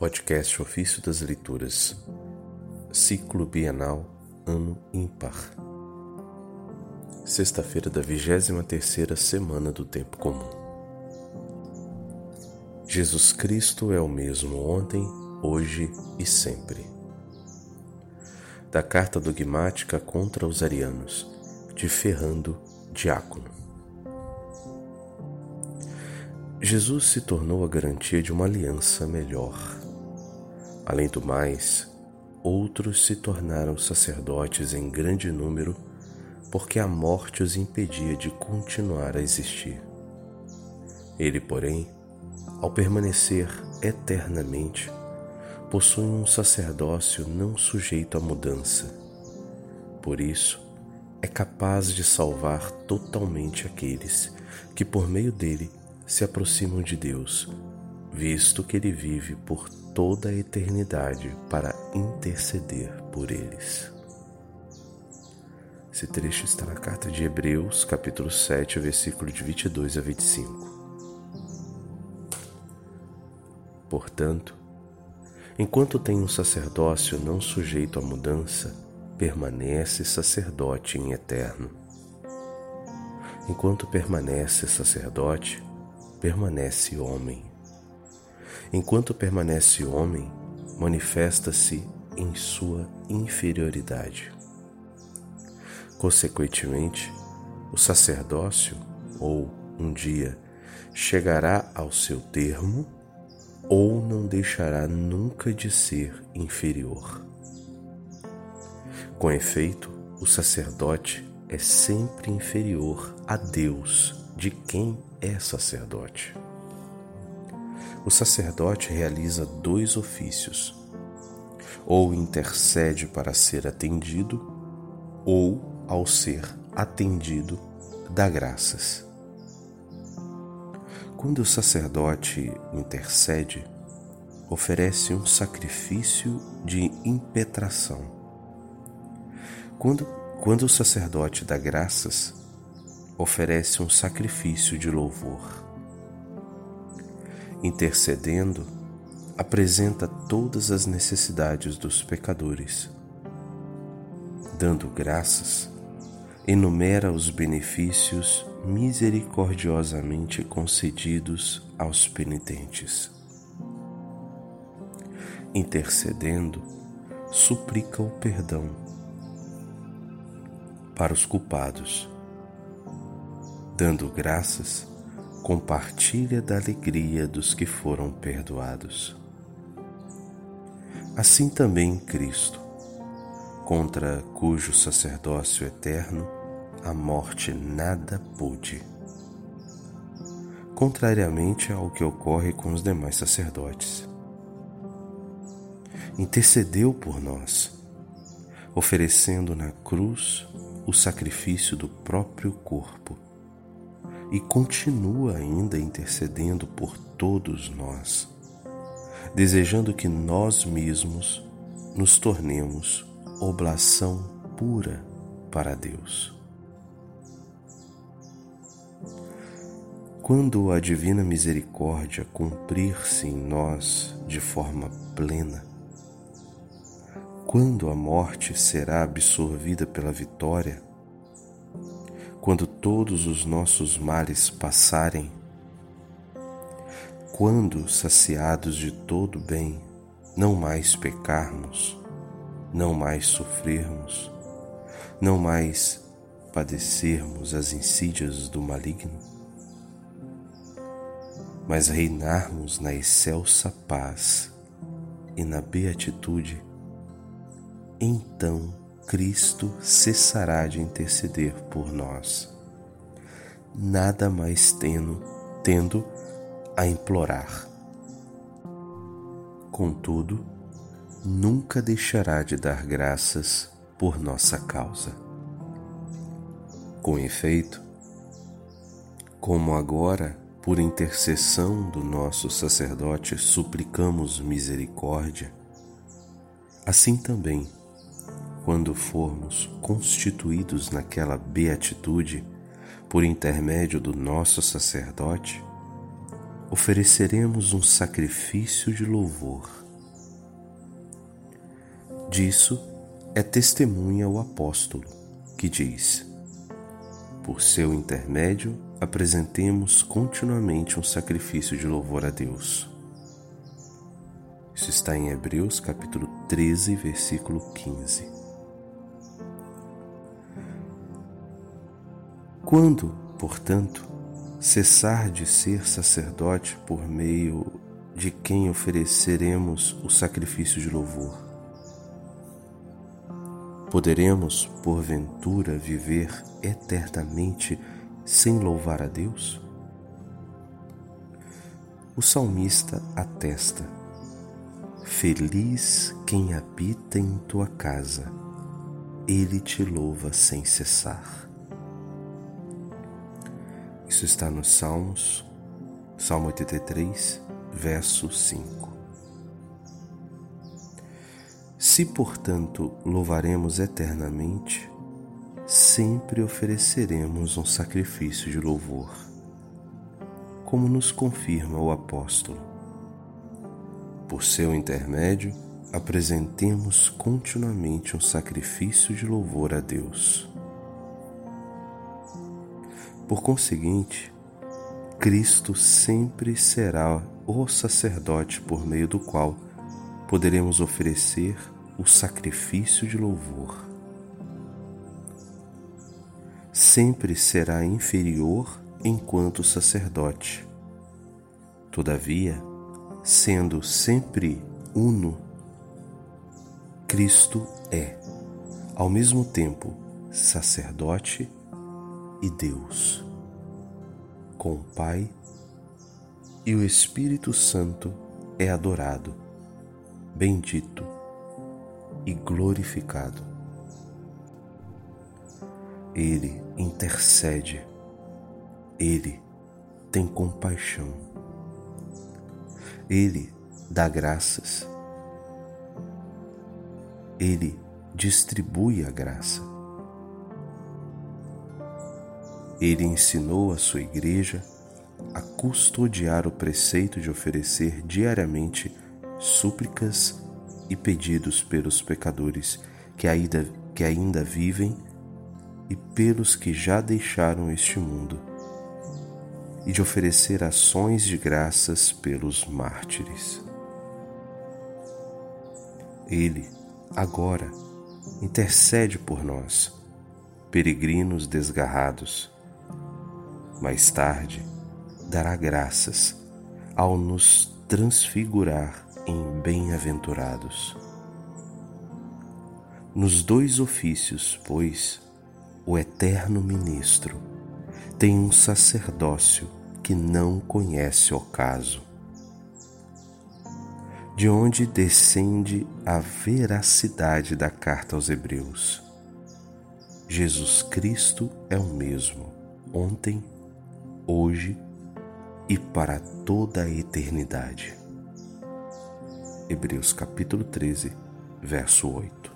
Podcast Ofício das Leituras, Ciclo Bienal, Ano Ímpar. Sexta-feira da 23ª Semana do Tempo Comum. Jesus Cristo é o mesmo ontem, hoje e sempre. Da Carta Dogmática contra os Arianos, de Ferrando Diácono. Jesus se tornou a garantia de uma aliança melhor Além do mais, outros se tornaram sacerdotes em grande número porque a morte os impedia de continuar a existir. Ele, porém, ao permanecer eternamente, possui um sacerdócio não sujeito à mudança. Por isso, é capaz de salvar totalmente aqueles que, por meio dele, se aproximam de Deus, visto que ele vive por toda a eternidade para interceder por eles. Esse trecho está na carta de Hebreus, capítulo 7, versículo de 22 a 25. Portanto, enquanto tem um sacerdócio não sujeito à mudança, permanece sacerdote em eterno. Enquanto permanece sacerdote, permanece homem. Enquanto permanece homem, manifesta-se em sua inferioridade. Consequentemente, o sacerdócio, ou um dia, chegará ao seu termo ou não deixará nunca de ser inferior. Com efeito, o sacerdote é sempre inferior a Deus, de quem é sacerdote o sacerdote realiza dois ofícios: ou intercede para ser atendido, ou, ao ser atendido, dá graças. Quando o sacerdote intercede, oferece um sacrifício de impetração. Quando, quando o sacerdote dá graças, oferece um sacrifício de louvor intercedendo, apresenta todas as necessidades dos pecadores. Dando graças, enumera os benefícios misericordiosamente concedidos aos penitentes. Intercedendo, suplica o perdão para os culpados. Dando graças, compartilha da alegria dos que foram perdoados. Assim também Cristo, contra cujo sacerdócio eterno a morte nada pôde. Contrariamente ao que ocorre com os demais sacerdotes. Intercedeu por nós, oferecendo na cruz o sacrifício do próprio corpo e continua ainda intercedendo por todos nós, desejando que nós mesmos nos tornemos oblação pura para Deus. Quando a divina misericórdia cumprir-se em nós de forma plena, quando a morte será absorvida pela vitória, quando todos os nossos males passarem, quando, saciados de todo bem, não mais pecarmos, não mais sofrermos, não mais padecermos as insídias do maligno, mas reinarmos na excelsa paz e na beatitude, então Cristo cessará de interceder por nós, nada mais tendo, tendo a implorar. Contudo, nunca deixará de dar graças por nossa causa. Com efeito, como agora, por intercessão do nosso sacerdote, suplicamos misericórdia, assim também quando formos constituídos naquela beatitude por intermédio do nosso sacerdote, ofereceremos um sacrifício de louvor Disso é testemunha o apóstolo, que diz: Por seu intermédio, apresentemos continuamente um sacrifício de louvor a Deus. Isso está em Hebreus capítulo 13, versículo 15. Quando, portanto, cessar de ser sacerdote por meio de quem ofereceremos o sacrifício de louvor, poderemos, porventura, viver eternamente sem louvar a Deus? O salmista atesta: Feliz quem habita em tua casa, ele te louva sem cessar. Isso está nos Salmos, Salmo 83, verso 5. Se, portanto, louvaremos eternamente, sempre ofereceremos um sacrifício de louvor, como nos confirma o apóstolo. Por seu intermédio, apresentemos continuamente um sacrifício de louvor a Deus. Por conseguinte, Cristo sempre será o sacerdote por meio do qual poderemos oferecer o sacrifício de louvor. Sempre será inferior enquanto sacerdote. Todavia, sendo sempre uno, Cristo é, ao mesmo tempo, sacerdote e Deus, com o Pai e o Espírito Santo é adorado, bendito e glorificado. Ele intercede, ele tem compaixão, ele dá graças, ele distribui a graça. Ele ensinou a sua igreja a custodiar o preceito de oferecer diariamente súplicas e pedidos pelos pecadores que ainda, que ainda vivem e pelos que já deixaram este mundo, e de oferecer ações de graças pelos mártires. Ele, agora, intercede por nós, peregrinos desgarrados mais tarde, dará graças ao nos transfigurar em bem-aventurados. Nos dois ofícios, pois, o eterno ministro tem um sacerdócio que não conhece ocaso, de onde descende a veracidade da carta aos Hebreus. Jesus Cristo é o mesmo, ontem, hoje e para toda a eternidade. Hebreus capítulo 13, verso 8.